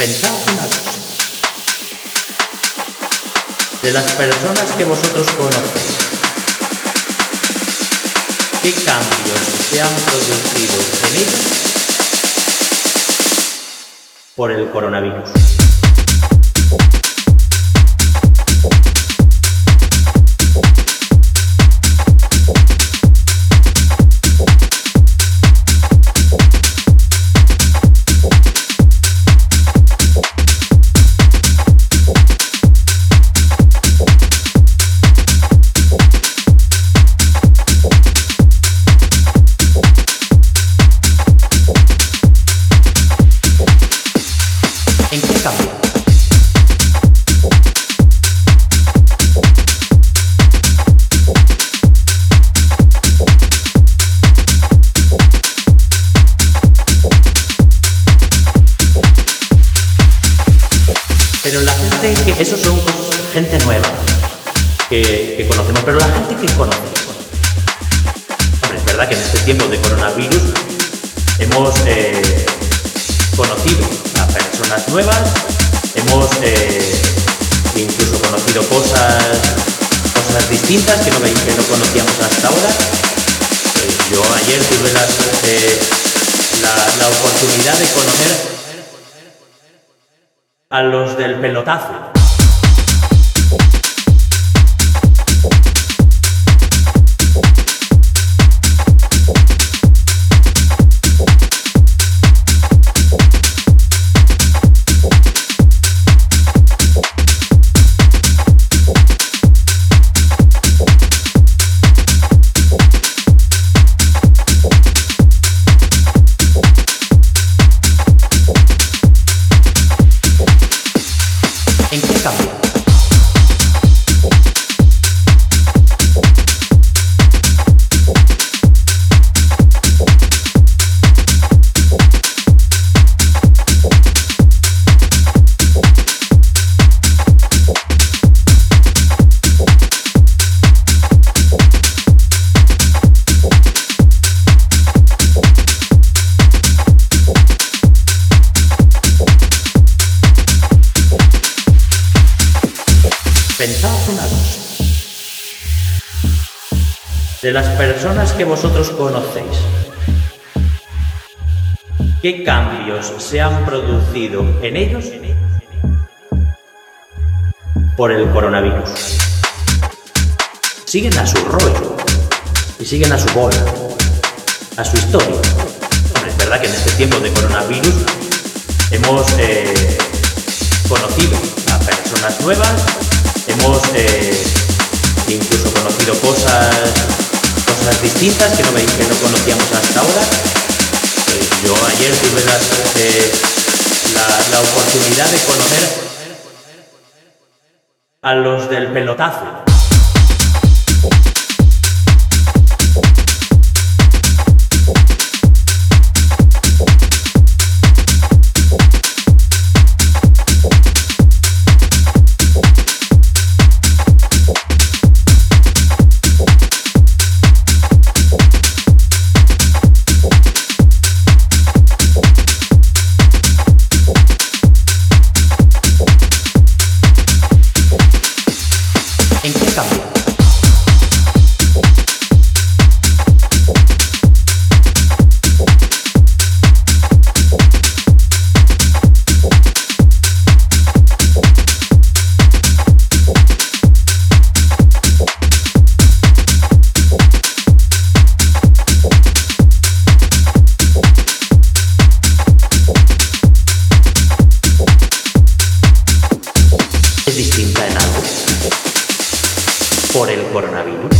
Pensad una cosa. De las personas que vosotros conocéis, ¿qué cambios se han producido en ellos por el coronavirus? Pero la gente que. Esos son gente nueva que, conocemos, pero la gente que. Hombre, es verdad que en este tiempo de coronavirus hemos eh, conocido a personas nuevas, hemos eh, incluso conocido cosas, cosas distintas que no, que no conocíamos hasta ahora. Eh, yo ayer tuve las, la, la oportunidad de conocer a los del pelotazo. Pensad una cosa. De las personas que vosotros conocéis, ¿qué cambios se han producido en ellos por el coronavirus? Siguen a su rollo y siguen a su bola, a su historia. Es verdad que en este tiempo de coronavirus hemos eh, conocido a personas nuevas, hemos incluso conocido cosas, cosas distintas que no, que no conocíamos hasta ahora. Eh, yo ayer tuve eh, la, la oportunidad de conocer a los del pelotazo. por el coronavirus.